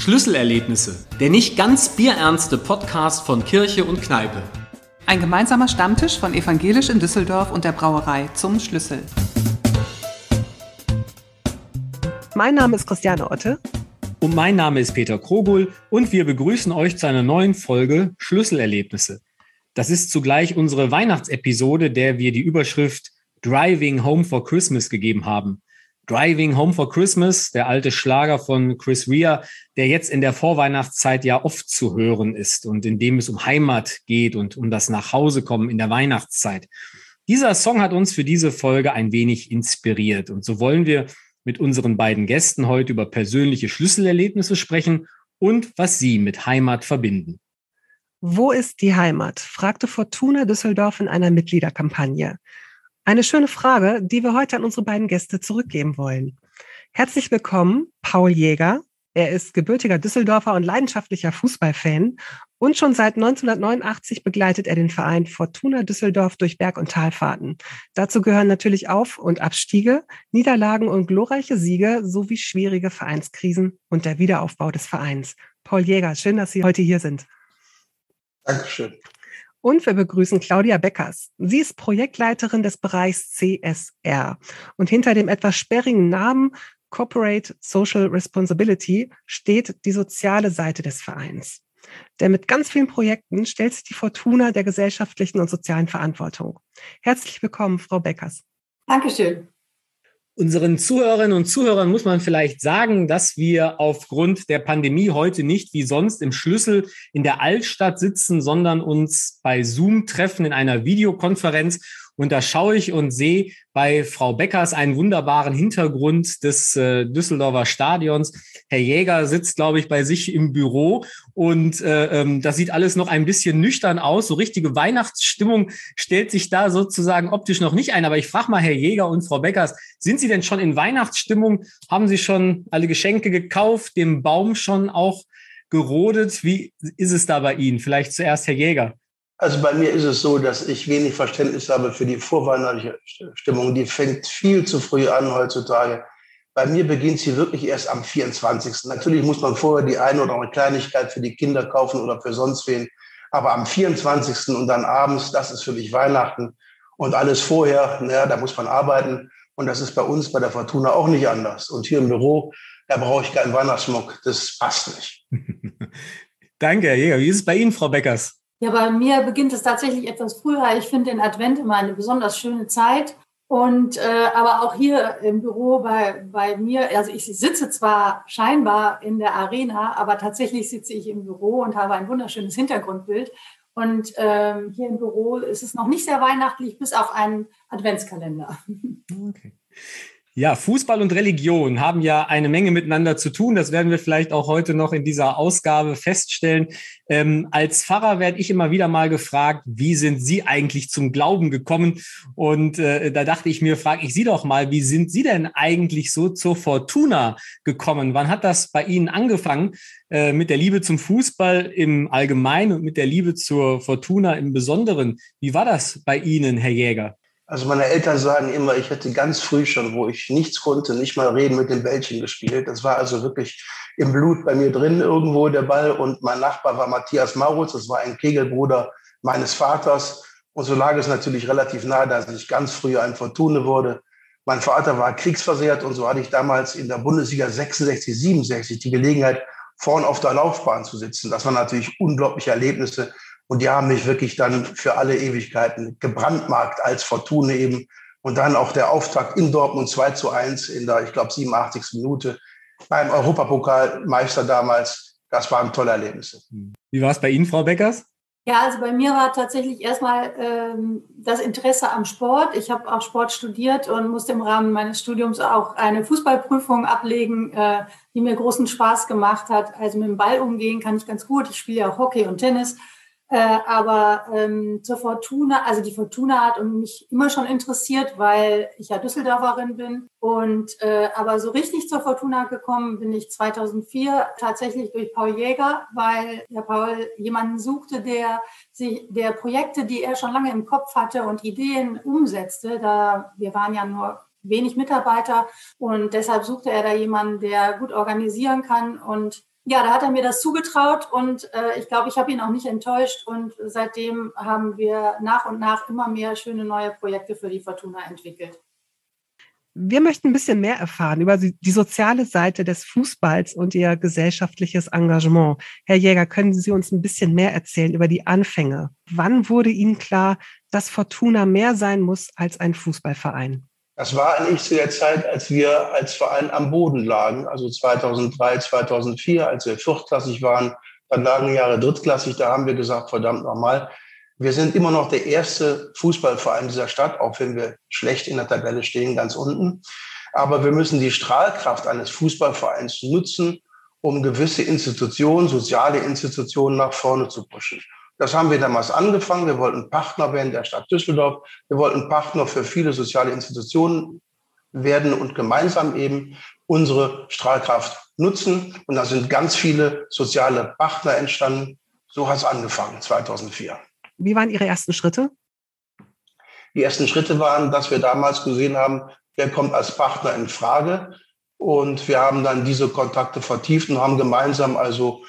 Schlüsselerlebnisse, der nicht ganz bierernste Podcast von Kirche und Kneipe. Ein gemeinsamer Stammtisch von Evangelisch in Düsseldorf und der Brauerei zum Schlüssel. Mein Name ist Christiane Otte. Und mein Name ist Peter Krogul und wir begrüßen euch zu einer neuen Folge Schlüsselerlebnisse. Das ist zugleich unsere Weihnachtsepisode, der wir die Überschrift Driving Home for Christmas gegeben haben. Driving Home for Christmas, der alte Schlager von Chris Rea, der jetzt in der Vorweihnachtszeit ja oft zu hören ist und in dem es um Heimat geht und um das Nachhausekommen in der Weihnachtszeit. Dieser Song hat uns für diese Folge ein wenig inspiriert und so wollen wir mit unseren beiden Gästen heute über persönliche Schlüsselerlebnisse sprechen und was sie mit Heimat verbinden. Wo ist die Heimat? fragte Fortuna Düsseldorf in einer Mitgliederkampagne. Eine schöne Frage, die wir heute an unsere beiden Gäste zurückgeben wollen. Herzlich willkommen, Paul Jäger. Er ist gebürtiger Düsseldorfer und leidenschaftlicher Fußballfan. Und schon seit 1989 begleitet er den Verein Fortuna Düsseldorf durch Berg- und Talfahrten. Dazu gehören natürlich Auf- und Abstiege, Niederlagen und glorreiche Siege sowie schwierige Vereinskrisen und der Wiederaufbau des Vereins. Paul Jäger, schön, dass Sie heute hier sind. Dankeschön. Und wir begrüßen Claudia Beckers. Sie ist Projektleiterin des Bereichs CSR. Und hinter dem etwas sperrigen Namen Corporate Social Responsibility steht die soziale Seite des Vereins. Denn mit ganz vielen Projekten stellt sich die Fortuna der gesellschaftlichen und sozialen Verantwortung. Herzlich willkommen, Frau Beckers. Dankeschön. Unseren Zuhörerinnen und Zuhörern muss man vielleicht sagen, dass wir aufgrund der Pandemie heute nicht wie sonst im Schlüssel in der Altstadt sitzen, sondern uns bei Zoom treffen in einer Videokonferenz und da schaue ich und sehe bei Frau Beckers einen wunderbaren Hintergrund des äh, Düsseldorfer Stadions. Herr Jäger sitzt, glaube ich, bei sich im Büro und äh, ähm, das sieht alles noch ein bisschen nüchtern aus. So richtige Weihnachtsstimmung stellt sich da sozusagen optisch noch nicht ein. Aber ich frage mal Herr Jäger und Frau Beckers, sind Sie denn schon in Weihnachtsstimmung? Haben Sie schon alle Geschenke gekauft, dem Baum schon auch gerodet? Wie ist es da bei Ihnen? Vielleicht zuerst Herr Jäger. Also bei mir ist es so, dass ich wenig Verständnis habe für die vorweihnachtliche Stimmung. Die fängt viel zu früh an heutzutage. Bei mir beginnt sie wirklich erst am 24. Natürlich muss man vorher die eine oder andere Kleinigkeit für die Kinder kaufen oder für sonst wen. Aber am 24. und dann abends, das ist für mich Weihnachten. Und alles vorher, naja, da muss man arbeiten. Und das ist bei uns bei der Fortuna auch nicht anders. Und hier im Büro, da brauche ich keinen Weihnachtsschmuck. Das passt nicht. Danke, Herr Jäger. Wie ist es bei Ihnen, Frau Beckers? Ja, bei mir beginnt es tatsächlich etwas früher. Ich finde den Advent immer eine besonders schöne Zeit. Und äh, aber auch hier im Büro bei, bei mir, also ich sitze zwar scheinbar in der Arena, aber tatsächlich sitze ich im Büro und habe ein wunderschönes Hintergrundbild. Und ähm, hier im Büro ist es noch nicht sehr weihnachtlich, bis auf einen Adventskalender. Okay. Ja, Fußball und Religion haben ja eine Menge miteinander zu tun. Das werden wir vielleicht auch heute noch in dieser Ausgabe feststellen. Ähm, als Pfarrer werde ich immer wieder mal gefragt, wie sind Sie eigentlich zum Glauben gekommen? Und äh, da dachte ich mir, frage ich Sie doch mal, wie sind Sie denn eigentlich so zur Fortuna gekommen? Wann hat das bei Ihnen angefangen äh, mit der Liebe zum Fußball im Allgemeinen und mit der Liebe zur Fortuna im Besonderen? Wie war das bei Ihnen, Herr Jäger? Also meine Eltern sagen immer, ich hätte ganz früh schon, wo ich nichts konnte, nicht mal reden mit dem Bällchen gespielt. Das war also wirklich im Blut bei mir drin irgendwo der Ball. Und mein Nachbar war Matthias Maurutz, das war ein Kegelbruder meines Vaters. Und so lag es natürlich relativ nahe, dass ich ganz früh ein Fortune wurde. Mein Vater war kriegsversehrt und so hatte ich damals in der Bundesliga 66, 67 die Gelegenheit, vorn auf der Laufbahn zu sitzen. Das waren natürlich unglaubliche Erlebnisse. Und die haben mich wirklich dann für alle Ewigkeiten gebrandmarkt als Fortune eben. Und dann auch der Auftakt in Dortmund 2 zu 1 in der, ich glaube, 87. Minute beim Europapokalmeister damals. Das waren tolle Erlebnisse. Wie war es bei Ihnen, Frau Beckers? Ja, also bei mir war tatsächlich erstmal ähm, das Interesse am Sport. Ich habe auch Sport studiert und musste im Rahmen meines Studiums auch eine Fußballprüfung ablegen, äh, die mir großen Spaß gemacht hat. Also mit dem Ball umgehen kann ich ganz gut. Ich spiele ja auch Hockey und Tennis. Äh, aber ähm, zur Fortuna, also die Fortuna hat mich immer schon interessiert, weil ich ja Düsseldorferin bin. Und äh, aber so richtig zur Fortuna gekommen bin ich 2004 tatsächlich durch Paul Jäger, weil der Paul jemanden suchte, der sich der Projekte, die er schon lange im Kopf hatte und Ideen umsetzte. Da wir waren ja nur wenig Mitarbeiter und deshalb suchte er da jemanden, der gut organisieren kann und ja, da hat er mir das zugetraut und äh, ich glaube, ich habe ihn auch nicht enttäuscht und seitdem haben wir nach und nach immer mehr schöne neue Projekte für die Fortuna entwickelt. Wir möchten ein bisschen mehr erfahren über die soziale Seite des Fußballs und Ihr gesellschaftliches Engagement. Herr Jäger, können Sie uns ein bisschen mehr erzählen über die Anfänge? Wann wurde Ihnen klar, dass Fortuna mehr sein muss als ein Fußballverein? Das war eigentlich zu der Zeit, als wir als Verein am Boden lagen, also 2003, 2004, als wir viertklassig waren. Dann lagen Jahre drittklassig, da haben wir gesagt, verdammt nochmal, wir sind immer noch der erste Fußballverein dieser Stadt, auch wenn wir schlecht in der Tabelle stehen, ganz unten. Aber wir müssen die Strahlkraft eines Fußballvereins nutzen, um gewisse Institutionen, soziale Institutionen nach vorne zu pushen. Das haben wir damals angefangen. Wir wollten Partner werden der Stadt Düsseldorf. Wir wollten Partner für viele soziale Institutionen werden und gemeinsam eben unsere Strahlkraft nutzen. Und da sind ganz viele soziale Partner entstanden. So hat es angefangen, 2004. Wie waren Ihre ersten Schritte? Die ersten Schritte waren, dass wir damals gesehen haben, wer kommt als Partner in Frage. Und wir haben dann diese Kontakte vertieft und haben gemeinsam also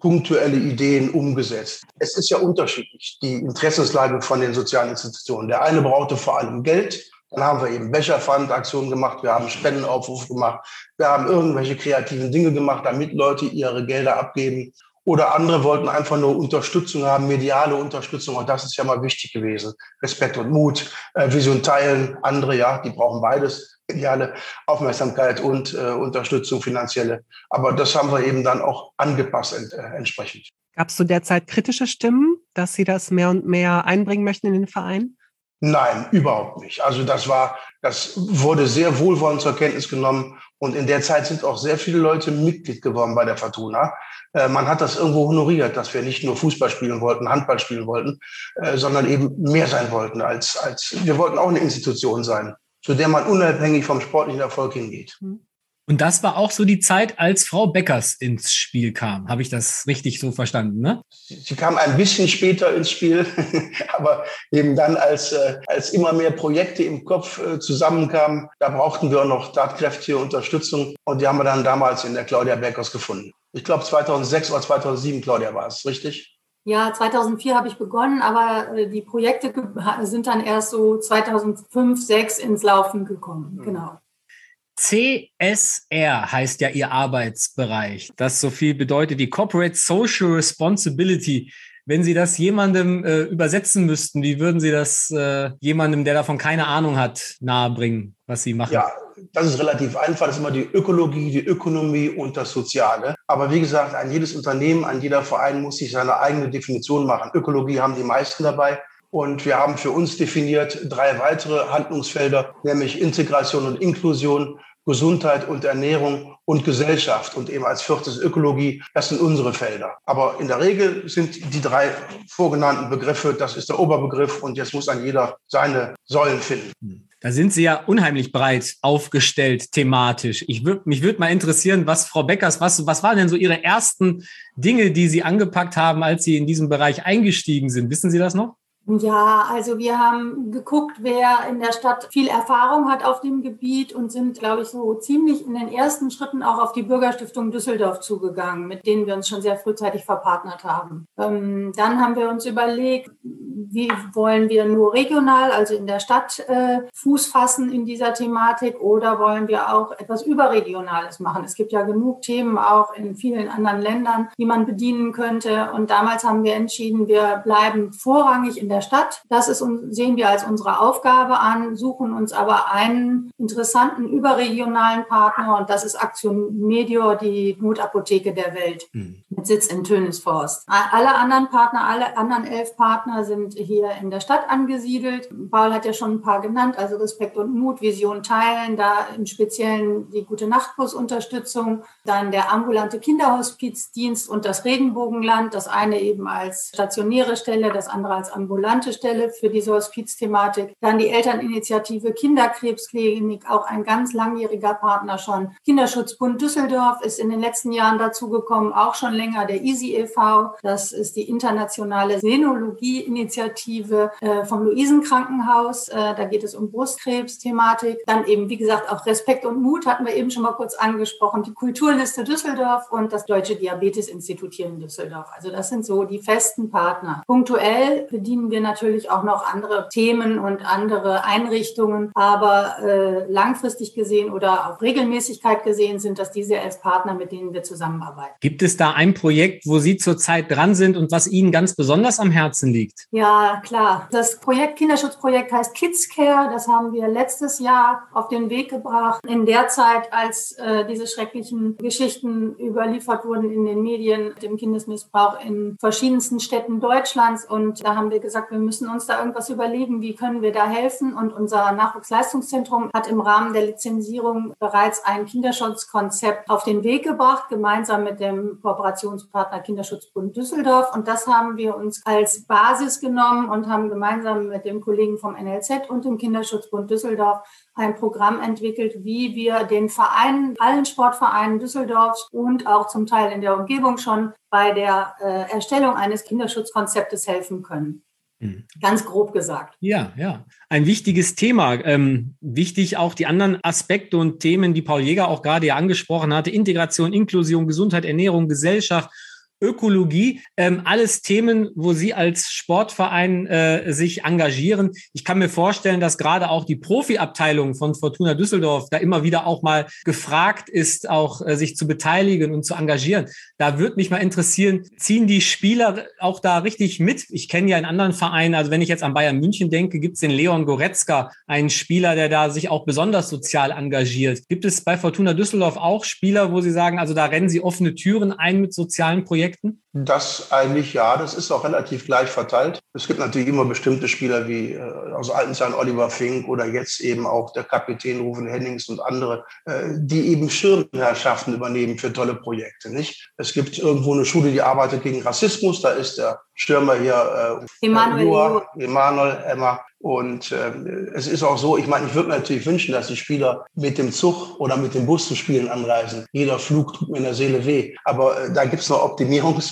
punktuelle Ideen umgesetzt. Es ist ja unterschiedlich, die Interessenslage von den sozialen Institutionen. Der eine brauchte vor allem Geld. Dann haben wir eben Becherpfandaktionen gemacht, wir haben Spendenaufrufe gemacht, wir haben irgendwelche kreativen Dinge gemacht, damit Leute ihre Gelder abgeben. Oder andere wollten einfach nur Unterstützung haben, mediale Unterstützung. Und das ist ja mal wichtig gewesen. Respekt und Mut, äh, Vision teilen. Andere, ja, die brauchen beides. Mediale Aufmerksamkeit und äh, Unterstützung finanzielle. Aber das haben wir eben dann auch angepasst ent, äh, entsprechend. Gab es zu der Zeit kritische Stimmen, dass Sie das mehr und mehr einbringen möchten in den Verein? Nein, überhaupt nicht. Also das war, das wurde sehr wohlwollend zur Kenntnis genommen. Und in der Zeit sind auch sehr viele Leute Mitglied geworden bei der Fortuna. Äh, man hat das irgendwo honoriert, dass wir nicht nur Fußball spielen wollten, Handball spielen wollten, äh, sondern eben mehr sein wollten als, als, wir wollten auch eine Institution sein, zu der man unabhängig vom sportlichen Erfolg hingeht. Mhm. Und das war auch so die Zeit, als Frau Beckers ins Spiel kam. Habe ich das richtig so verstanden? Ne? Sie kam ein bisschen später ins Spiel, aber eben dann, als, äh, als immer mehr Projekte im Kopf zusammenkamen, da brauchten wir auch noch tatkräftige Unterstützung. Und die haben wir dann damals in der Claudia Beckers gefunden. Ich glaube 2006 oder 2007, Claudia, war es, richtig? Ja, 2004 habe ich begonnen, aber äh, die Projekte sind dann erst so 2005, 2006 ins Laufen gekommen. Mhm. Genau. CSR heißt ja Ihr Arbeitsbereich, das so viel bedeutet wie Corporate Social Responsibility. Wenn Sie das jemandem äh, übersetzen müssten, wie würden Sie das äh, jemandem, der davon keine Ahnung hat, nahebringen, was Sie machen? Ja, das ist relativ einfach. Das ist immer die Ökologie, die Ökonomie und das Soziale. Aber wie gesagt, ein jedes Unternehmen, ein jeder Verein muss sich seine eigene Definition machen. Ökologie haben die meisten dabei. Und wir haben für uns definiert drei weitere Handlungsfelder, nämlich Integration und Inklusion, Gesundheit und Ernährung und Gesellschaft und eben als viertes Ökologie. Das sind unsere Felder. Aber in der Regel sind die drei vorgenannten Begriffe, das ist der Oberbegriff und jetzt muss ein jeder seine Säulen finden. Da sind Sie ja unheimlich breit aufgestellt thematisch. Ich würd, mich würde mal interessieren, was Frau Beckers, was, was waren denn so Ihre ersten Dinge, die Sie angepackt haben, als Sie in diesem Bereich eingestiegen sind? Wissen Sie das noch? Ja, also wir haben geguckt, wer in der Stadt viel Erfahrung hat auf dem Gebiet und sind, glaube ich, so ziemlich in den ersten Schritten auch auf die Bürgerstiftung Düsseldorf zugegangen, mit denen wir uns schon sehr frühzeitig verpartnert haben. Ähm, dann haben wir uns überlegt, wie wollen wir nur regional, also in der Stadt, äh, Fuß fassen in dieser Thematik oder wollen wir auch etwas Überregionales machen? Es gibt ja genug Themen auch in vielen anderen Ländern, die man bedienen könnte. Und damals haben wir entschieden, wir bleiben vorrangig in der Stadt. Das ist, sehen wir als unsere Aufgabe an, suchen uns aber einen interessanten überregionalen Partner und das ist Aktion Medior, die Notapotheke der Welt mhm. Mit Sitz in Tönisforst. Alle anderen Partner, alle anderen elf Partner sind hier in der Stadt angesiedelt. Paul hat ja schon ein paar genannt, also Respekt und Mut, Vision teilen, da im Speziellen die gute Nachtbusunterstützung, dann der ambulante Kinderhospizdienst und das Regenbogenland, das eine eben als stationäre Stelle, das andere als ambulante Stelle für diese Hospizthematik. Dann die Elterninitiative Kinderkrebsklinik, auch ein ganz langjähriger Partner schon. Kinderschutzbund Düsseldorf ist in den letzten Jahren dazugekommen, auch schon länger der EASY e.V. Das ist die internationale Senologie-Initiative äh, vom Luisenkrankenhaus. Äh, da geht es um Brustkrebs-Thematik. Dann eben, wie gesagt, auch Respekt und Mut hatten wir eben schon mal kurz angesprochen. Die Kulturliste Düsseldorf und das Deutsche Diabetes-Institut hier in Düsseldorf. Also das sind so die festen Partner. Punktuell bedienen wir natürlich auch noch andere Themen und andere Einrichtungen, aber äh, langfristig gesehen oder auf Regelmäßigkeit gesehen sind das diese elf Partner, mit denen wir zusammenarbeiten. Gibt es da ein Projekt, wo Sie zurzeit dran sind und was Ihnen ganz besonders am Herzen liegt? Ja, klar. Das Projekt, Kinderschutzprojekt heißt Kids Care. Das haben wir letztes Jahr auf den Weg gebracht. In der Zeit, als äh, diese schrecklichen Geschichten überliefert wurden in den Medien, dem Kindesmissbrauch in verschiedensten Städten Deutschlands. Und da haben wir gesagt, wir müssen uns da irgendwas überlegen, wie können wir da helfen. Und unser Nachwuchsleistungszentrum hat im Rahmen der Lizenzierung bereits ein Kinderschutzkonzept auf den Weg gebracht, gemeinsam mit dem Kooperationspartner Kinderschutzbund Düsseldorf. Und das haben wir uns als Basis genommen und haben gemeinsam mit dem Kollegen vom NLZ und dem Kinderschutzbund Düsseldorf ein Programm entwickelt, wie wir den Vereinen, allen Sportvereinen Düsseldorfs und auch zum Teil in der Umgebung schon bei der äh, Erstellung eines Kinderschutzkonzeptes helfen können. Mhm. Ganz grob gesagt. Ja, ja. Ein wichtiges Thema. Ähm, wichtig auch die anderen Aspekte und Themen, die Paul Jäger auch gerade ja angesprochen hatte. Integration, Inklusion, Gesundheit, Ernährung, Gesellschaft Ökologie, ähm, alles Themen, wo Sie als Sportverein äh, sich engagieren. Ich kann mir vorstellen, dass gerade auch die Profiabteilung von Fortuna Düsseldorf da immer wieder auch mal gefragt ist, auch äh, sich zu beteiligen und zu engagieren. Da würde mich mal interessieren, ziehen die Spieler auch da richtig mit? Ich kenne ja in anderen Vereinen, also wenn ich jetzt an Bayern München denke, gibt es den Leon Goretzka, einen Spieler, der da sich auch besonders sozial engagiert. Gibt es bei Fortuna Düsseldorf auch Spieler, wo Sie sagen, also da rennen Sie offene Türen ein mit sozialen Projekten? Projekten? Das eigentlich ja, das ist auch relativ gleich verteilt. Es gibt natürlich immer bestimmte Spieler wie äh, aus alten Zeiten Oliver Fink oder jetzt eben auch der Kapitän Rufen Hennings und andere, äh, die eben Schirmherrschaften übernehmen für tolle Projekte. Nicht? Es gibt irgendwo eine Schule, die arbeitet gegen Rassismus. Da ist der Stürmer hier äh, Emanuel, Emanuel Emma. Und äh, es ist auch so, ich meine, ich würde mir natürlich wünschen, dass die Spieler mit dem Zug oder mit dem Bus zu Spielen anreisen. Jeder Flug tut mir in der Seele weh. Aber äh, da gibt es noch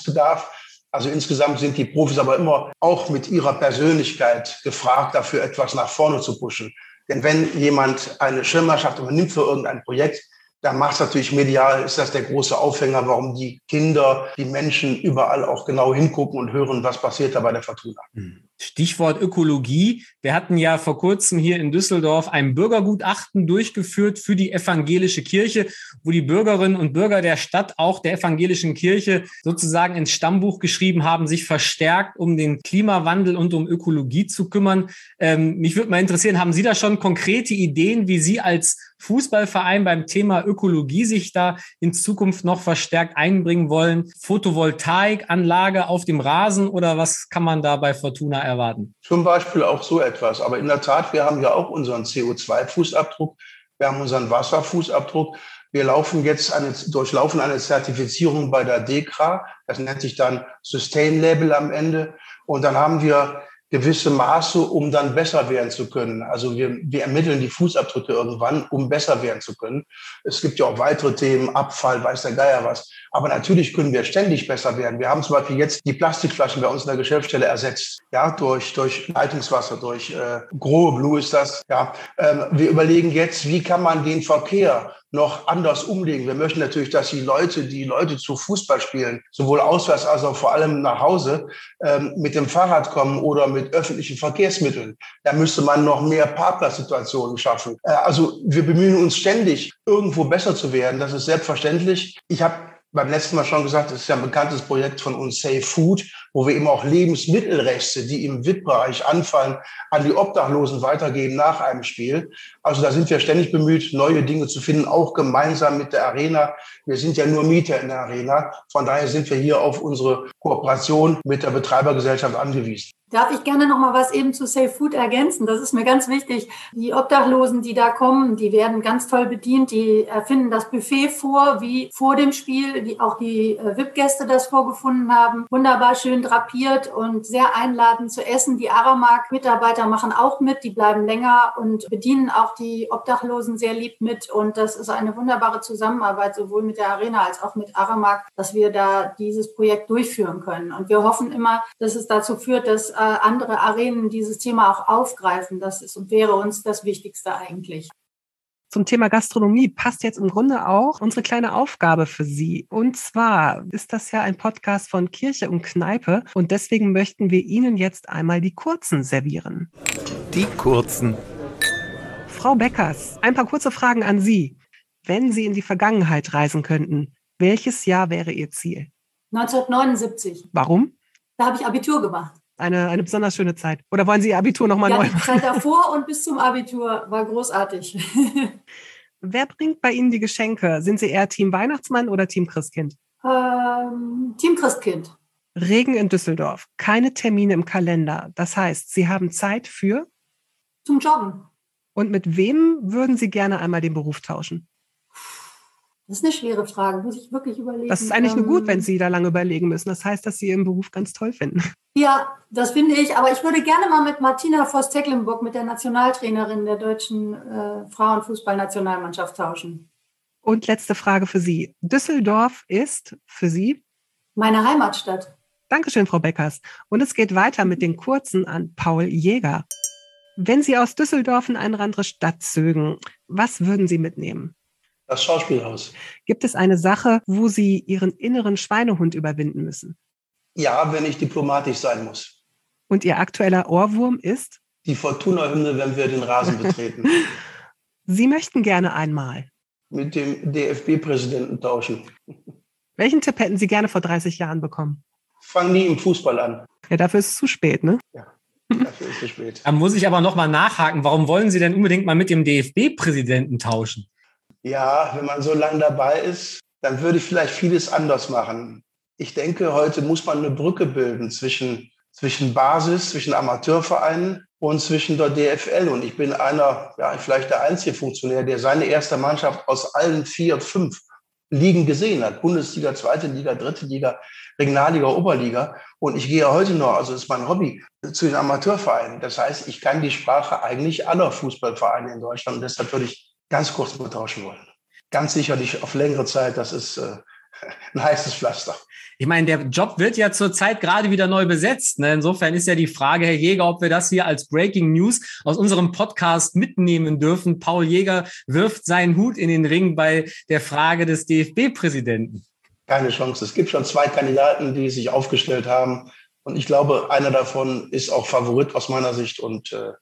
Optimierungsbedarf. Also insgesamt sind die Profis aber immer auch mit ihrer Persönlichkeit gefragt, dafür etwas nach vorne zu pushen. Denn wenn jemand eine Schirmherrschaft übernimmt für irgendein Projekt, da macht es natürlich medial, ist das der große Aufhänger, warum die Kinder, die Menschen überall auch genau hingucken und hören, was passiert da bei der Fortuna. Hm. Stichwort Ökologie. Wir hatten ja vor kurzem hier in Düsseldorf ein Bürgergutachten durchgeführt für die evangelische Kirche, wo die Bürgerinnen und Bürger der Stadt auch der evangelischen Kirche sozusagen ins Stammbuch geschrieben haben, sich verstärkt um den Klimawandel und um Ökologie zu kümmern. Ähm, mich würde mal interessieren, haben Sie da schon konkrete Ideen, wie Sie als Fußballverein beim Thema Ökologie sich da in Zukunft noch verstärkt einbringen wollen? Photovoltaikanlage auf dem Rasen oder was kann man da bei Fortuna erwarten? Zum Beispiel auch so etwas. Aber in der Tat, wir haben ja auch unseren CO2-Fußabdruck. Wir haben unseren Wasserfußabdruck. Wir laufen jetzt eine, durchlaufen eine Zertifizierung bei der DEKRA. Das nennt sich dann Sustain Label am Ende. Und dann haben wir gewisse Maße, um dann besser werden zu können. Also wir, wir ermitteln die Fußabdrücke irgendwann, um besser werden zu können. Es gibt ja auch weitere Themen, Abfall, weiß der Geier was. Aber natürlich können wir ständig besser werden. Wir haben zum Beispiel jetzt die Plastikflaschen bei uns in der Geschäftsstelle ersetzt, ja, durch, durch Leitungswasser, durch äh, Grohe Blue ist das. Ja, ähm, wir überlegen jetzt, wie kann man den Verkehr noch anders umlegen. Wir möchten natürlich, dass die Leute, die Leute zu Fußball spielen, sowohl auswärts als auch vor allem nach Hause, ähm, mit dem Fahrrad kommen oder mit öffentlichen Verkehrsmitteln. Da müsste man noch mehr Parkplatzsituationen schaffen. Äh, also wir bemühen uns ständig, irgendwo besser zu werden. Das ist selbstverständlich. Ich habe beim letzten Mal schon gesagt, das ist ja ein bekanntes Projekt von uns, Safe Food, wo wir eben auch Lebensmittelreste, die im VIP-Bereich anfallen, an die Obdachlosen weitergeben nach einem Spiel. Also da sind wir ständig bemüht, neue Dinge zu finden, auch gemeinsam mit der Arena. Wir sind ja nur Mieter in der Arena. Von daher sind wir hier auf unsere Kooperation mit der Betreibergesellschaft angewiesen. Darf ich gerne noch mal was eben zu Safe Food ergänzen? Das ist mir ganz wichtig. Die Obdachlosen, die da kommen, die werden ganz toll bedient. Die finden das Buffet vor, wie vor dem Spiel, wie auch die äh, VIP-Gäste das vorgefunden haben. Wunderbar schön drapiert und sehr einladend zu essen. Die Aramark-Mitarbeiter machen auch mit. Die bleiben länger und bedienen auch die Obdachlosen sehr lieb mit. Und das ist eine wunderbare Zusammenarbeit, sowohl mit der Arena als auch mit Aramark, dass wir da dieses Projekt durchführen können. Und wir hoffen immer, dass es dazu führt, dass andere Arenen dieses Thema auch aufgreifen. Das ist und wäre uns das Wichtigste eigentlich. Zum Thema Gastronomie passt jetzt im Grunde auch unsere kleine Aufgabe für Sie. Und zwar ist das ja ein Podcast von Kirche und Kneipe und deswegen möchten wir Ihnen jetzt einmal die kurzen servieren. Die kurzen. Frau Beckers, ein paar kurze Fragen an Sie. Wenn Sie in die Vergangenheit reisen könnten, welches Jahr wäre Ihr Ziel? 1979. Warum? Da habe ich Abitur gemacht eine, eine besonders schöne Zeit. Oder wollen Sie Ihr Abitur nochmal ja, neu machen? Die Zeit davor und bis zum Abitur war großartig. Wer bringt bei Ihnen die Geschenke? Sind Sie eher Team Weihnachtsmann oder Team Christkind? Ähm, Team Christkind. Regen in Düsseldorf, keine Termine im Kalender. Das heißt, Sie haben Zeit für? Zum Joggen. Und mit wem würden Sie gerne einmal den Beruf tauschen? Das ist eine schwere Frage, muss ich wirklich überlegen. Das ist eigentlich nur gut, wenn ähm, Sie da lange überlegen müssen. Das heißt, dass Sie Ihren Beruf ganz toll finden. Ja, das finde ich. Aber ich würde gerne mal mit Martina Voss-Tecklenburg, mit der Nationaltrainerin der deutschen äh, Frauenfußballnationalmannschaft tauschen. Und letzte Frage für Sie. Düsseldorf ist für Sie? Meine Heimatstadt. Dankeschön, Frau Beckers. Und es geht weiter mit den kurzen an Paul Jäger. Wenn Sie aus Düsseldorf in eine andere Stadt zögen, was würden Sie mitnehmen? Das Schauspielhaus. Gibt es eine Sache, wo Sie Ihren inneren Schweinehund überwinden müssen? Ja, wenn ich diplomatisch sein muss. Und Ihr aktueller Ohrwurm ist? Die Fortuna-Hymne, wenn wir den Rasen betreten. Sie möchten gerne einmal. Mit dem DFB-Präsidenten tauschen. Welchen Tipp hätten Sie gerne vor 30 Jahren bekommen? Fang nie im Fußball an. Ja, dafür ist es zu spät, ne? Ja. Dafür ist es zu spät. Da muss ich aber nochmal nachhaken. Warum wollen Sie denn unbedingt mal mit dem DFB-Präsidenten tauschen? Ja, wenn man so lange dabei ist, dann würde ich vielleicht vieles anders machen. Ich denke, heute muss man eine Brücke bilden zwischen, zwischen Basis, zwischen Amateurvereinen und zwischen der DFL. Und ich bin einer, ja, vielleicht der einzige Funktionär, der seine erste Mannschaft aus allen vier, fünf Ligen gesehen hat. Bundesliga, zweite Liga, dritte Liga, Regionalliga, Oberliga. Und ich gehe heute noch, also ist mein Hobby, zu den Amateurvereinen. Das heißt, ich kann die Sprache eigentlich aller Fußballvereine in Deutschland. Und deshalb würde ich ganz kurz mal tauschen wollen. Ganz sicherlich auf längere Zeit, das ist äh, ein heißes Pflaster. Ich meine, der Job wird ja zurzeit gerade wieder neu besetzt. Ne? Insofern ist ja die Frage, Herr Jäger, ob wir das hier als Breaking News aus unserem Podcast mitnehmen dürfen. Paul Jäger wirft seinen Hut in den Ring bei der Frage des DFB-Präsidenten. Keine Chance. Es gibt schon zwei Kandidaten, die sich aufgestellt haben. Und ich glaube, einer davon ist auch Favorit aus meiner Sicht. Und äh,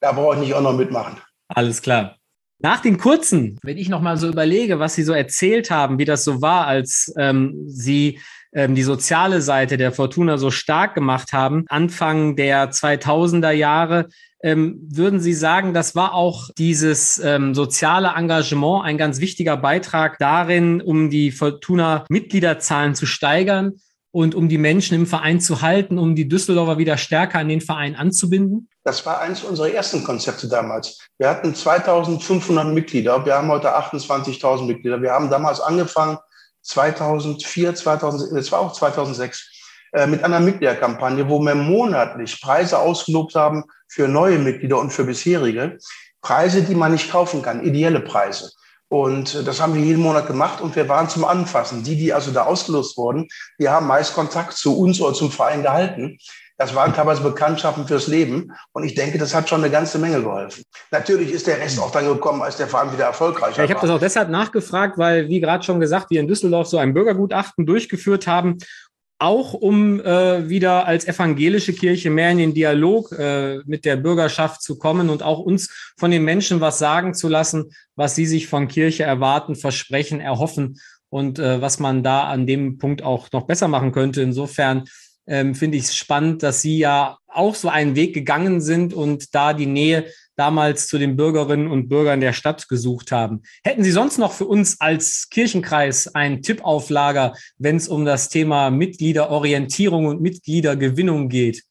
da brauche ich nicht auch noch mitmachen. Alles klar. Nach den kurzen, wenn ich noch mal so überlege, was Sie so erzählt haben, wie das so war, als ähm, Sie ähm, die soziale Seite der Fortuna so stark gemacht haben, Anfang der 2000er Jahre, ähm, würden Sie sagen, das war auch dieses ähm, soziale Engagement ein ganz wichtiger Beitrag darin, um die Fortuna-Mitgliederzahlen zu steigern und um die Menschen im Verein zu halten, um die Düsseldorfer wieder stärker an den Verein anzubinden? Das war eines unserer ersten Konzepte damals. Wir hatten 2500 Mitglieder. Wir haben heute 28.000 Mitglieder. Wir haben damals angefangen, 2004, 2000, das war auch 2006, äh, mit einer Mitgliederkampagne, wo wir monatlich Preise ausgelobt haben für neue Mitglieder und für bisherige. Preise, die man nicht kaufen kann, ideelle Preise. Und äh, das haben wir jeden Monat gemacht und wir waren zum Anfassen. Die, die also da ausgelost wurden, die haben meist Kontakt zu uns oder zum Verein gehalten. Das waren teilweise Bekanntschaften fürs Leben. Und ich denke, das hat schon eine ganze Menge geholfen. Natürlich ist der Rest auch dann gekommen, als der Verein wieder erfolgreicher ja, ich habe das auch deshalb nachgefragt, weil, wie gerade schon gesagt, wir in Düsseldorf so ein Bürgergutachten durchgeführt haben auch um äh, wieder als evangelische Kirche mehr in den Dialog äh, mit der Bürgerschaft zu kommen und auch uns von den Menschen was sagen zu lassen, was sie sich von Kirche erwarten, versprechen, erhoffen und äh, was man da an dem Punkt auch noch besser machen könnte. Insofern ähm, finde ich es spannend, dass Sie ja auch so einen Weg gegangen sind und da die Nähe damals zu den Bürgerinnen und Bürgern der Stadt gesucht haben. Hätten Sie sonst noch für uns als Kirchenkreis einen Tipp auf Lager, wenn es um das Thema Mitgliederorientierung und Mitgliedergewinnung geht?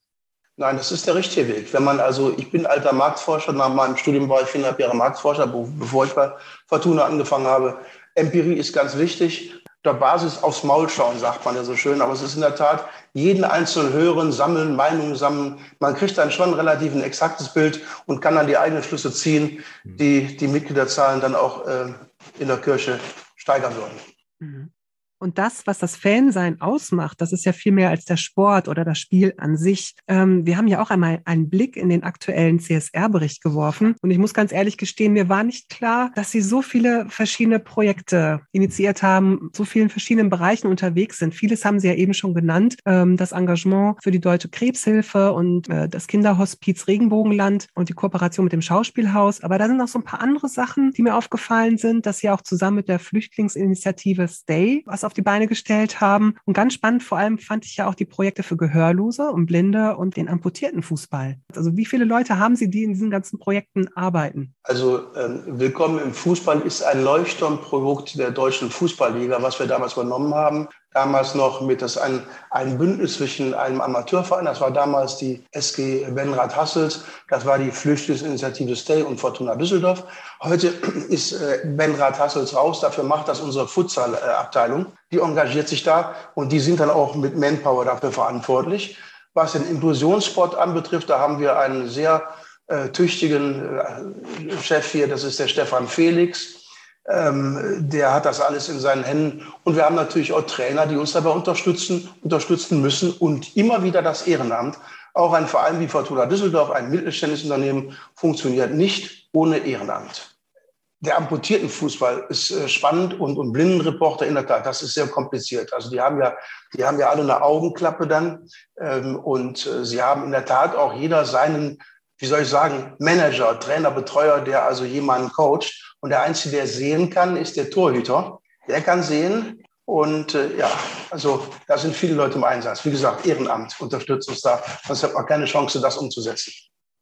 Nein, das ist der richtige Weg. Wenn man also, ich bin alter Marktforscher, nach meinem Studium war ich viereinhalb Jahre Marktforscher, bevor ich bei Fortuna angefangen habe. Empirie ist ganz wichtig. Der Basis aufs Maul schauen, sagt man ja so schön. Aber es ist in der Tat, jeden einzelnen hören, sammeln, Meinungen sammeln. Man kriegt dann schon relativ ein exaktes Bild und kann dann die eigenen Schlüsse ziehen, die die Mitgliederzahlen dann auch äh, in der Kirche steigern würden. Und das, was das Fansein ausmacht, das ist ja viel mehr als der Sport oder das Spiel an sich. Ähm, wir haben ja auch einmal einen Blick in den aktuellen CSR-Bericht geworfen. Und ich muss ganz ehrlich gestehen, mir war nicht klar, dass Sie so viele verschiedene Projekte initiiert haben, so vielen verschiedenen Bereichen unterwegs sind. Vieles haben Sie ja eben schon genannt. Ähm, das Engagement für die Deutsche Krebshilfe und äh, das Kinderhospiz Regenbogenland und die Kooperation mit dem Schauspielhaus. Aber da sind noch so ein paar andere Sachen, die mir aufgefallen sind, dass Sie auch zusammen mit der Flüchtlingsinitiative Stay, was auf die Beine gestellt haben. Und ganz spannend vor allem fand ich ja auch die Projekte für Gehörlose und Blinde und den amputierten Fußball. Also wie viele Leute haben Sie, die in diesen ganzen Projekten arbeiten? Also ähm, Willkommen im Fußball ist ein Leuchtturmprodukt der deutschen Fußballliga, was wir damals übernommen haben damals noch mit das ein, ein Bündnis zwischen einem Amateurverein, das war damals die SG Benrad Hasselt, das war die Flüchtlingsinitiative Stay und Fortuna Düsseldorf. Heute ist äh, Benrad Hasselt raus, dafür macht das unsere Futsal-Abteilung. Die engagiert sich da und die sind dann auch mit Manpower dafür verantwortlich. Was den Inklusionssport anbetrifft, da haben wir einen sehr äh, tüchtigen äh, Chef hier, das ist der Stefan Felix ähm, der hat das alles in seinen Händen. Und wir haben natürlich auch Trainer, die uns dabei unterstützen, unterstützen müssen und immer wieder das Ehrenamt. Auch ein Verein wie Fortuna Düsseldorf, ein mittelständisches Unternehmen, funktioniert nicht ohne Ehrenamt. Der amputierten Fußball ist äh, spannend und, und Blindenreporter in der Tat, das ist sehr kompliziert. Also die haben ja, die haben ja alle eine Augenklappe dann ähm, und äh, sie haben in der Tat auch jeder seinen wie soll ich sagen, Manager, Trainer, Betreuer, der also jemanden coacht. Und der Einzige, der sehen kann, ist der Torhüter. Der kann sehen. Und äh, ja, also da sind viele Leute im Einsatz. Wie gesagt, Ehrenamt unterstützt uns da. Sonst hat man keine Chance, das umzusetzen.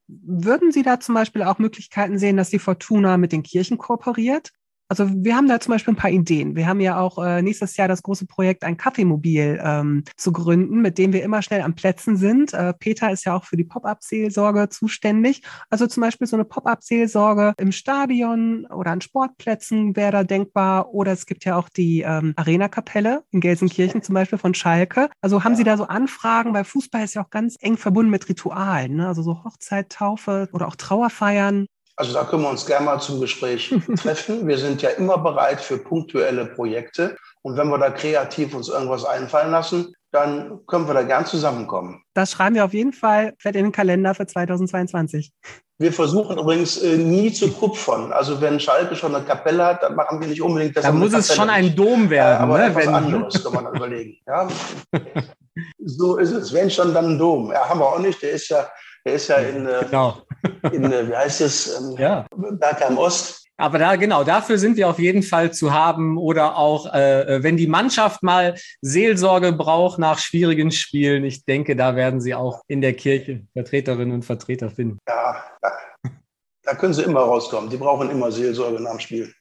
Würden Sie da zum Beispiel auch Möglichkeiten sehen, dass die Fortuna mit den Kirchen kooperiert? Also wir haben da zum Beispiel ein paar Ideen. Wir haben ja auch äh, nächstes Jahr das große Projekt, ein Kaffeemobil ähm, zu gründen, mit dem wir immer schnell am Plätzen sind. Äh, Peter ist ja auch für die Pop-up-Seelsorge zuständig. Also zum Beispiel so eine Pop-up-Seelsorge im Stadion oder an Sportplätzen wäre da denkbar. Oder es gibt ja auch die ähm, Arena-Kapelle in Gelsenkirchen zum Beispiel von Schalke. Also haben Sie da so Anfragen, weil Fußball ist ja auch ganz eng verbunden mit Ritualen, ne? also so Hochzeit, Taufe oder auch Trauerfeiern. Also da können wir uns gerne mal zum Gespräch treffen. Wir sind ja immer bereit für punktuelle Projekte. Und wenn wir da kreativ uns irgendwas einfallen lassen, dann können wir da gern zusammenkommen. Das schreiben wir auf jeden Fall fett in den Kalender für 2022. Wir versuchen übrigens äh, nie zu kupfern. Also wenn Schalke schon eine Kapelle hat, dann machen wir nicht unbedingt das. Dann muss es schon ein Dom werden. Äh, aber ne? etwas wenn... anderes kann man überlegen. Ja? so ist es. Wenn schon, dann ein Dom. Ja, haben wir auch nicht. Der ist ja der ist ja in, äh, genau. In äh, wie heißt es, ähm, ja. Bergheim Ost. Aber da genau, dafür sind wir auf jeden Fall zu haben. Oder auch, äh, äh, wenn die Mannschaft mal Seelsorge braucht nach schwierigen Spielen, ich denke, da werden sie auch in der Kirche Vertreterinnen und Vertreter finden. Ja, da können sie immer rauskommen. Die brauchen immer Seelsorge nach dem Spiel.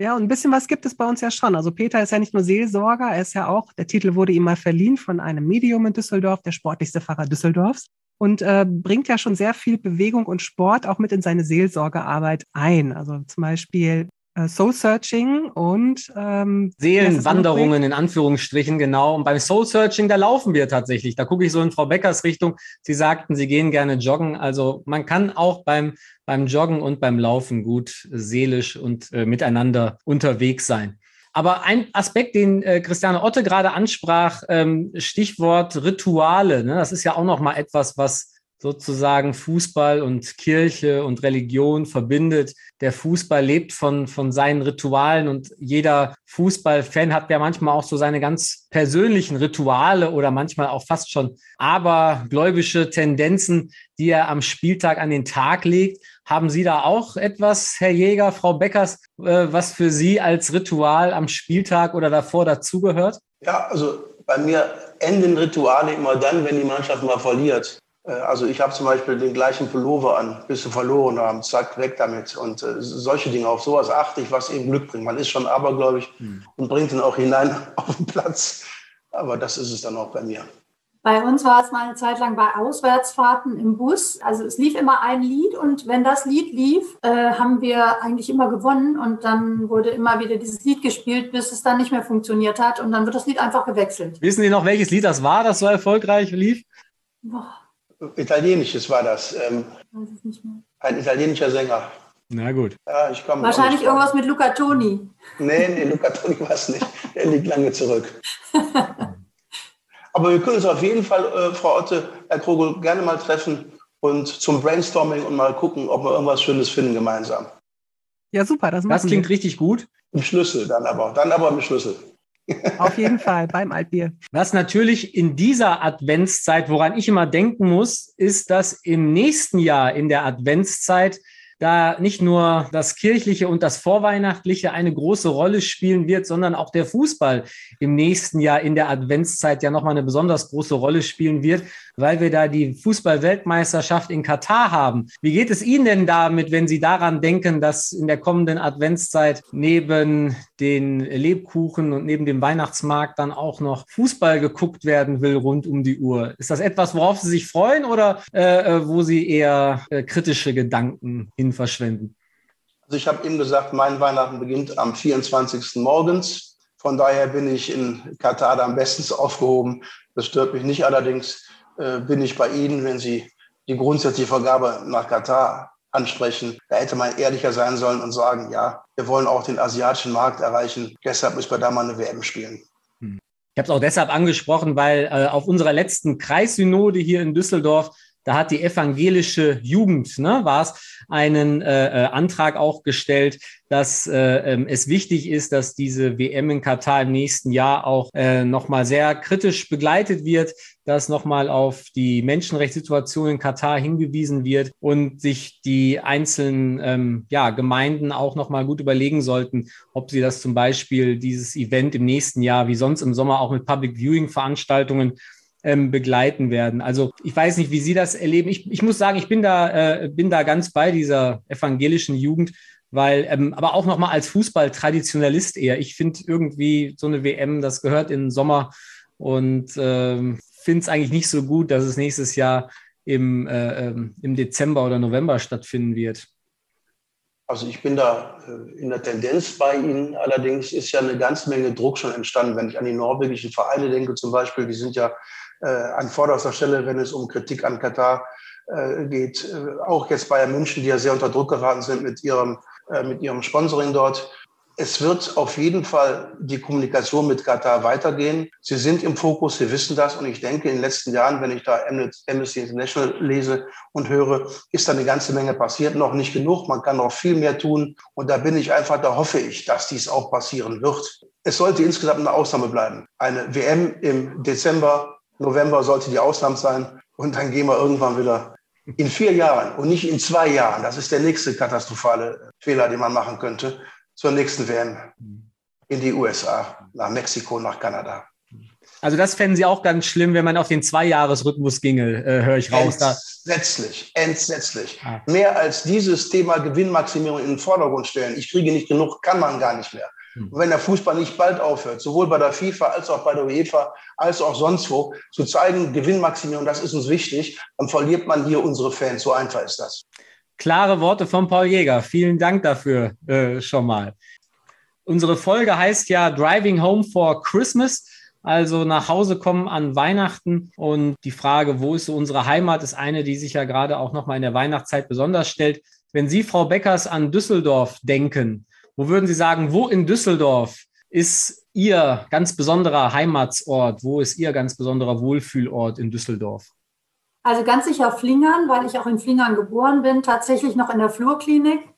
Ja, und ein bisschen was gibt es bei uns ja schon. Also Peter ist ja nicht nur Seelsorger, er ist ja auch, der Titel wurde ihm mal verliehen von einem Medium in Düsseldorf, der sportlichste Pfarrer Düsseldorfs und äh, bringt ja schon sehr viel Bewegung und Sport auch mit in seine Seelsorgearbeit ein. Also zum Beispiel äh, Soul Searching und ähm, Seelenwanderungen in Anführungsstrichen, genau. Und beim Soul Searching, da laufen wir tatsächlich. Da gucke ich so in Frau Beckers Richtung. Sie sagten, Sie gehen gerne joggen. Also man kann auch beim, beim Joggen und beim Laufen gut seelisch und äh, miteinander unterwegs sein. Aber ein Aspekt, den äh, Christiane Otte gerade ansprach, ähm, Stichwort Rituale, ne? das ist ja auch noch mal etwas, was sozusagen Fußball und Kirche und Religion verbindet. Der Fußball lebt von, von seinen Ritualen und jeder Fußballfan hat ja manchmal auch so seine ganz persönlichen Rituale oder manchmal auch fast schon abergläubische Tendenzen, die er am Spieltag an den Tag legt. Haben Sie da auch etwas, Herr Jäger, Frau Beckers, äh, was für Sie als Ritual am Spieltag oder davor dazugehört? Ja, also bei mir enden Rituale immer dann, wenn die Mannschaft mal verliert. Äh, also ich habe zum Beispiel den gleichen Pullover an, bis sie verloren haben, zack, weg damit. Und äh, solche Dinge, auf sowas achte ich, was eben Glück bringt. Man ist schon abergläubig hm. und bringt ihn auch hinein auf den Platz. Aber das ist es dann auch bei mir. Bei uns war es mal eine Zeit lang bei Auswärtsfahrten im Bus. Also es lief immer ein Lied und wenn das Lied lief, äh, haben wir eigentlich immer gewonnen und dann wurde immer wieder dieses Lied gespielt, bis es dann nicht mehr funktioniert hat und dann wird das Lied einfach gewechselt. Wissen Sie noch, welches Lied das war, das so erfolgreich lief? Boah. Italienisches war das. Ähm, Weiß es nicht mehr. Ein italienischer Sänger. Na gut. Ja, ich Wahrscheinlich irgendwas mit Luca Toni. Nee, nee, Luca Toni war es nicht. Der liegt lange zurück. Aber wir können uns auf jeden Fall, äh, Frau Otte, Herr Krogel, gerne mal treffen und zum Brainstorming und mal gucken, ob wir irgendwas Schönes finden gemeinsam. Ja, super. Das, das klingt wir. richtig gut. Im Schlüssel dann aber. Dann aber im Schlüssel. Auf jeden Fall beim Altbier. Was natürlich in dieser Adventszeit, woran ich immer denken muss, ist, dass im nächsten Jahr in der Adventszeit da nicht nur das Kirchliche und das Vorweihnachtliche eine große Rolle spielen wird, sondern auch der Fußball im nächsten Jahr in der Adventszeit ja nochmal eine besonders große Rolle spielen wird, weil wir da die Fußball-Weltmeisterschaft in Katar haben. Wie geht es Ihnen denn damit, wenn Sie daran denken, dass in der kommenden Adventszeit neben den Lebkuchen und neben dem Weihnachtsmarkt dann auch noch Fußball geguckt werden will rund um die Uhr? Ist das etwas, worauf Sie sich freuen oder äh, äh wo Sie eher äh, kritische Gedanken hin verschwenden? Also ich habe eben gesagt, mein Weihnachten beginnt am 24. morgens. Von daher bin ich in Katar am besten aufgehoben. Das stört mich nicht. Allerdings äh, bin ich bei Ihnen, wenn Sie die grundsätzliche Vergabe nach Katar ansprechen. Da hätte man ehrlicher sein sollen und sagen, ja, wir wollen auch den asiatischen Markt erreichen. Deshalb müssen wir da mal eine WM spielen. Ich habe es auch deshalb angesprochen, weil äh, auf unserer letzten Kreissynode hier in Düsseldorf da hat die evangelische Jugend, ne, war es, einen äh, äh, Antrag auch gestellt, dass äh, ähm, es wichtig ist, dass diese WM in Katar im nächsten Jahr auch äh, nochmal sehr kritisch begleitet wird, dass nochmal auf die Menschenrechtssituation in Katar hingewiesen wird und sich die einzelnen ähm, ja, Gemeinden auch nochmal gut überlegen sollten, ob sie das zum Beispiel dieses Event im nächsten Jahr, wie sonst im Sommer auch mit Public Viewing Veranstaltungen ähm, begleiten werden. Also ich weiß nicht, wie Sie das erleben. Ich, ich muss sagen, ich bin da, äh, bin da ganz bei dieser evangelischen Jugend, weil, ähm, aber auch nochmal als Fußball-Traditionalist eher. Ich finde irgendwie so eine WM, das gehört in den Sommer und ähm, finde es eigentlich nicht so gut, dass es nächstes Jahr im, äh, ähm, im Dezember oder November stattfinden wird. Also ich bin da äh, in der Tendenz bei Ihnen. Allerdings ist ja eine ganze Menge Druck schon entstanden. Wenn ich an die norwegischen Vereine denke zum Beispiel, die sind ja an vorderster Stelle, wenn es um Kritik an Katar äh, geht. Äh, auch jetzt Bayern München, die ja sehr unter Druck geraten sind mit ihrem, äh, mit ihrem Sponsoring dort. Es wird auf jeden Fall die Kommunikation mit Katar weitergehen. Sie sind im Fokus, Sie wissen das. Und ich denke, in den letzten Jahren, wenn ich da Amnesty International lese und höre, ist da eine ganze Menge passiert. Noch nicht genug. Man kann noch viel mehr tun. Und da bin ich einfach, da hoffe ich, dass dies auch passieren wird. Es sollte insgesamt eine Ausnahme bleiben. Eine WM im Dezember November sollte die Ausnahme sein. Und dann gehen wir irgendwann wieder in vier Jahren und nicht in zwei Jahren. Das ist der nächste katastrophale Fehler, den man machen könnte, zur nächsten WM in die USA, nach Mexiko, nach Kanada. Also das fänden Sie auch ganz schlimm, wenn man auf den Zweijahresrhythmus ginge, äh, höre ich raus. Entsetzlich, entsetzlich. Ah. Mehr als dieses Thema Gewinnmaximierung in den Vordergrund stellen. Ich kriege nicht genug, kann man gar nicht mehr. Und hm. wenn der Fußball nicht bald aufhört, sowohl bei der FIFA als auch bei der UEFA, als auch sonst wo, zu zeigen, Gewinnmaximierung, das ist uns wichtig, dann verliert man hier unsere Fans. So einfach ist das. Klare Worte von Paul Jäger. Vielen Dank dafür äh, schon mal. Unsere Folge heißt ja Driving Home for Christmas. Also nach Hause kommen an Weihnachten und die Frage, wo ist so unsere Heimat, ist eine, die sich ja gerade auch nochmal in der Weihnachtszeit besonders stellt. Wenn Sie, Frau Beckers, an Düsseldorf denken, wo würden Sie sagen, wo in Düsseldorf ist Ihr ganz besonderer Heimatsort? Wo ist Ihr ganz besonderer Wohlfühlort in Düsseldorf? Also ganz sicher Flingern, weil ich auch in Flingern geboren bin, tatsächlich noch in der Flurklinik,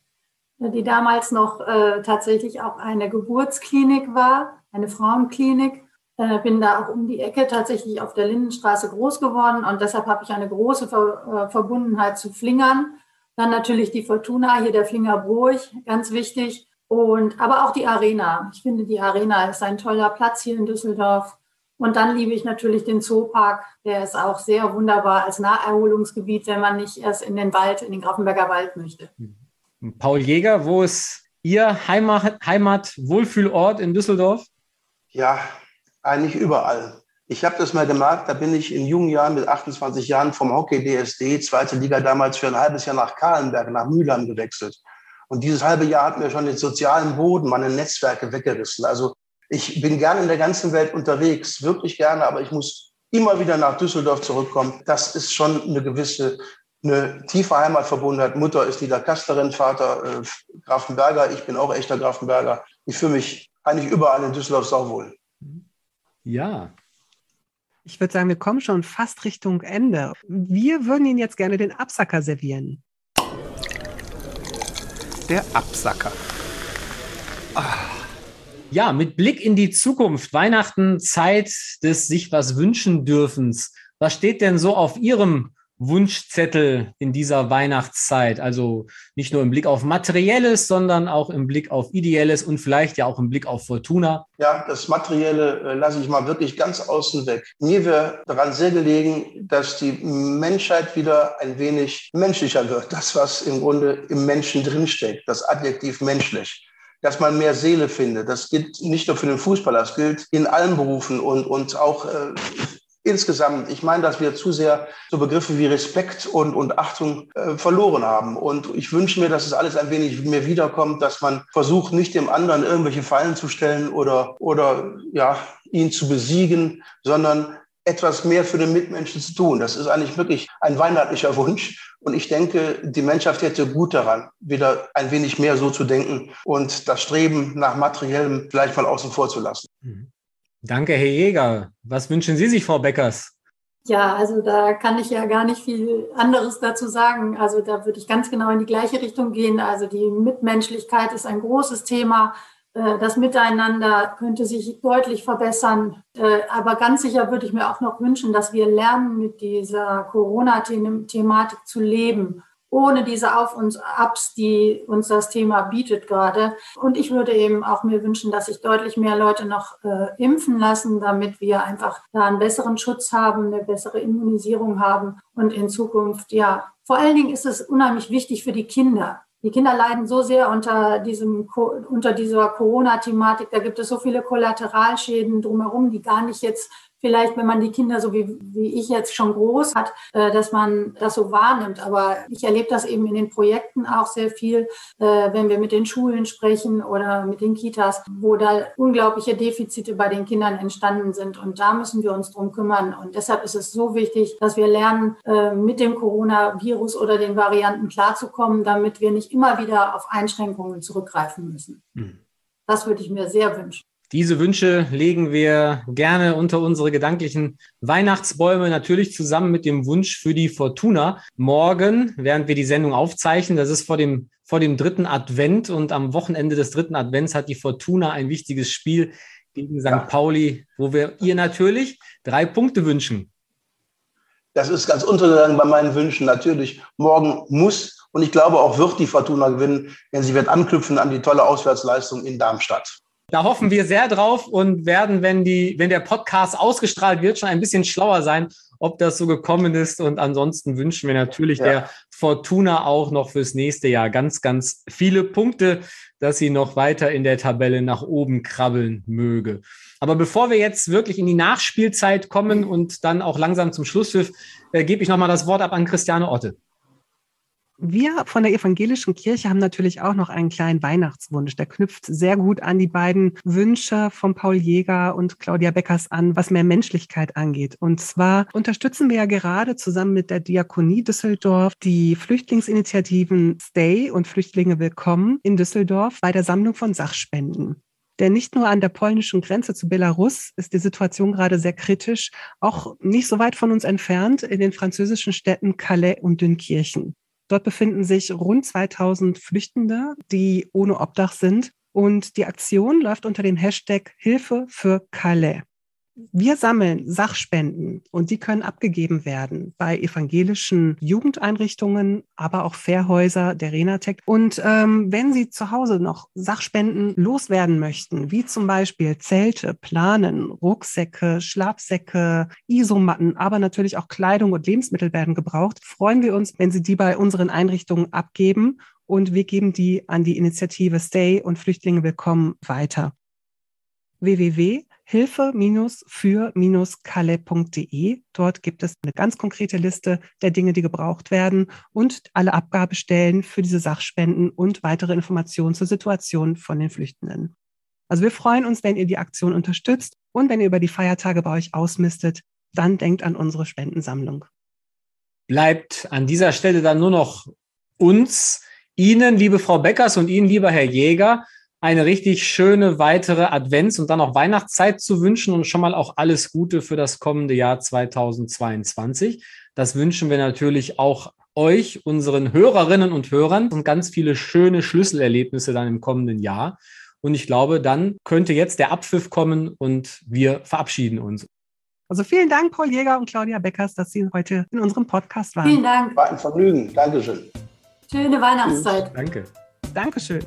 die damals noch äh, tatsächlich auch eine Geburtsklinik war, eine Frauenklinik. Äh, bin da auch um die Ecke tatsächlich auf der Lindenstraße groß geworden und deshalb habe ich eine große Ver äh, Verbundenheit zu Flingern. Dann natürlich die Fortuna, hier der Flingerbruch, ganz wichtig. Und aber auch die Arena. Ich finde, die Arena ist ein toller Platz hier in Düsseldorf. Und dann liebe ich natürlich den Zoopark. Der ist auch sehr wunderbar als Naherholungsgebiet, wenn man nicht erst in den Wald, in den Grafenberger Wald möchte. Paul Jäger, wo ist Ihr Heimat, Heimat Wohlfühlort in Düsseldorf? Ja, eigentlich überall. Ich habe das mal gemerkt, da bin ich in jungen Jahren mit 28 Jahren vom Hockey DSD, zweite Liga damals für ein halbes Jahr nach Kahlenberg, nach Mülheim gewechselt. Und dieses halbe Jahr hat mir schon den sozialen Boden, meine Netzwerke weggerissen. Also ich bin gerne in der ganzen Welt unterwegs, wirklich gerne, aber ich muss immer wieder nach Düsseldorf zurückkommen. Das ist schon eine gewisse, eine tiefe Heimatverbundenheit. Mutter ist Niederkastlerin, Vater äh, Grafenberger. Ich bin auch echter Grafenberger. Ich fühle mich eigentlich überall in Düsseldorf sauwohl. Ja, ich würde sagen, wir kommen schon fast Richtung Ende. Wir würden Ihnen jetzt gerne den Absacker servieren. Der Absacker. Ah. Ja, mit Blick in die Zukunft, Weihnachten, Zeit des sich was wünschen dürfens. Was steht denn so auf Ihrem Wunschzettel in dieser Weihnachtszeit? Also nicht nur im Blick auf Materielles, sondern auch im Blick auf Ideelles und vielleicht ja auch im Blick auf Fortuna. Ja, das Materielle äh, lasse ich mal wirklich ganz außen weg. Mir wäre daran sehr gelegen, dass die Menschheit wieder ein wenig menschlicher wird. Das, was im Grunde im Menschen drinsteckt, das Adjektiv menschlich dass man mehr Seele findet. Das gilt nicht nur für den Fußballer, das gilt in allen Berufen und, und auch äh, insgesamt, ich meine, dass wir zu sehr so Begriffe wie Respekt und, und Achtung äh, verloren haben. Und ich wünsche mir, dass es alles ein wenig mehr wiederkommt, dass man versucht, nicht dem anderen irgendwelche Fallen zu stellen oder, oder ja, ihn zu besiegen, sondern etwas mehr für den Mitmenschen zu tun. Das ist eigentlich wirklich ein weihnachtlicher Wunsch. Und ich denke, die Menschheit hätte gut daran, wieder ein wenig mehr so zu denken und das Streben nach Materiellem vielleicht mal außen vor zu lassen. Mhm. Danke, Herr Jäger. Was wünschen Sie sich, Frau Beckers? Ja, also da kann ich ja gar nicht viel anderes dazu sagen. Also da würde ich ganz genau in die gleiche Richtung gehen. Also die Mitmenschlichkeit ist ein großes Thema. Äh, das Miteinander könnte sich deutlich verbessern. Äh, aber ganz sicher würde ich mir auch noch wünschen, dass wir lernen, mit dieser Corona-Thematik zu leben ohne diese Auf- und Abs, die uns das Thema bietet gerade. Und ich würde eben auch mir wünschen, dass sich deutlich mehr Leute noch äh, impfen lassen, damit wir einfach da einen besseren Schutz haben, eine bessere Immunisierung haben und in Zukunft, ja, vor allen Dingen ist es unheimlich wichtig für die Kinder. Die Kinder leiden so sehr unter diesem, unter dieser Corona-Thematik. Da gibt es so viele Kollateralschäden drumherum, die gar nicht jetzt vielleicht, wenn man die Kinder so wie, wie ich jetzt schon groß hat, äh, dass man das so wahrnimmt. Aber ich erlebe das eben in den Projekten auch sehr viel, äh, wenn wir mit den Schulen sprechen oder mit den Kitas, wo da unglaubliche Defizite bei den Kindern entstanden sind. Und da müssen wir uns drum kümmern. Und deshalb ist es so wichtig, dass wir lernen, äh, mit dem Coronavirus oder den Varianten klarzukommen, damit wir nicht immer wieder auf Einschränkungen zurückgreifen müssen. Mhm. Das würde ich mir sehr wünschen. Diese Wünsche legen wir gerne unter unsere gedanklichen Weihnachtsbäume, natürlich zusammen mit dem Wunsch für die Fortuna. Morgen, während wir die Sendung aufzeichnen, das ist vor dem, vor dem dritten Advent und am Wochenende des dritten Advents hat die Fortuna ein wichtiges Spiel gegen St. Pauli, wo wir ihr natürlich drei Punkte wünschen. Das ist ganz untergegangen bei meinen Wünschen. Natürlich, morgen muss und ich glaube auch wird die Fortuna gewinnen, denn sie wird anknüpfen an die tolle Auswärtsleistung in Darmstadt. Da hoffen wir sehr drauf und werden, wenn, die, wenn der Podcast ausgestrahlt wird, schon ein bisschen schlauer sein, ob das so gekommen ist. Und ansonsten wünschen wir natürlich ja. der Fortuna auch noch fürs nächste Jahr ganz, ganz viele Punkte, dass sie noch weiter in der Tabelle nach oben krabbeln möge. Aber bevor wir jetzt wirklich in die Nachspielzeit kommen und dann auch langsam zum Schlusspfiff, äh, gebe ich nochmal das Wort ab an Christiane Otte. Wir von der evangelischen Kirche haben natürlich auch noch einen kleinen Weihnachtswunsch. Der knüpft sehr gut an die beiden Wünsche von Paul Jäger und Claudia Beckers an, was mehr Menschlichkeit angeht. Und zwar unterstützen wir ja gerade zusammen mit der Diakonie Düsseldorf die Flüchtlingsinitiativen Stay und Flüchtlinge Willkommen in Düsseldorf bei der Sammlung von Sachspenden. Denn nicht nur an der polnischen Grenze zu Belarus ist die Situation gerade sehr kritisch, auch nicht so weit von uns entfernt in den französischen Städten Calais und Dünkirchen. Dort befinden sich rund 2000 Flüchtende, die ohne Obdach sind. Und die Aktion läuft unter dem Hashtag Hilfe für Calais. Wir sammeln Sachspenden und die können abgegeben werden bei evangelischen Jugendeinrichtungen, aber auch Fairhäuser der Renatec. Und ähm, wenn Sie zu Hause noch Sachspenden loswerden möchten, wie zum Beispiel Zelte, Planen, Rucksäcke, Schlafsäcke, Isomatten, aber natürlich auch Kleidung und Lebensmittel werden gebraucht, freuen wir uns, wenn Sie die bei unseren Einrichtungen abgeben und wir geben die an die Initiative Stay und Flüchtlinge willkommen weiter. www.hilfe-für-calais.de. Dort gibt es eine ganz konkrete Liste der Dinge, die gebraucht werden und alle Abgabestellen für diese Sachspenden und weitere Informationen zur Situation von den Flüchtenden. Also wir freuen uns, wenn ihr die Aktion unterstützt und wenn ihr über die Feiertage bei euch ausmistet, dann denkt an unsere Spendensammlung. Bleibt an dieser Stelle dann nur noch uns, Ihnen, liebe Frau Beckers und Ihnen, lieber Herr Jäger, eine richtig schöne weitere Advents- und dann auch Weihnachtszeit zu wünschen und schon mal auch alles Gute für das kommende Jahr 2022. Das wünschen wir natürlich auch euch, unseren Hörerinnen und Hörern und ganz viele schöne Schlüsselerlebnisse dann im kommenden Jahr. Und ich glaube, dann könnte jetzt der Abpfiff kommen und wir verabschieden uns. Also vielen Dank, Paul Jäger und Claudia Beckers, dass Sie heute in unserem Podcast waren. Vielen Dank. War ein Vergnügen. Dankeschön. Schöne Weihnachtszeit. Danke. Dankeschön.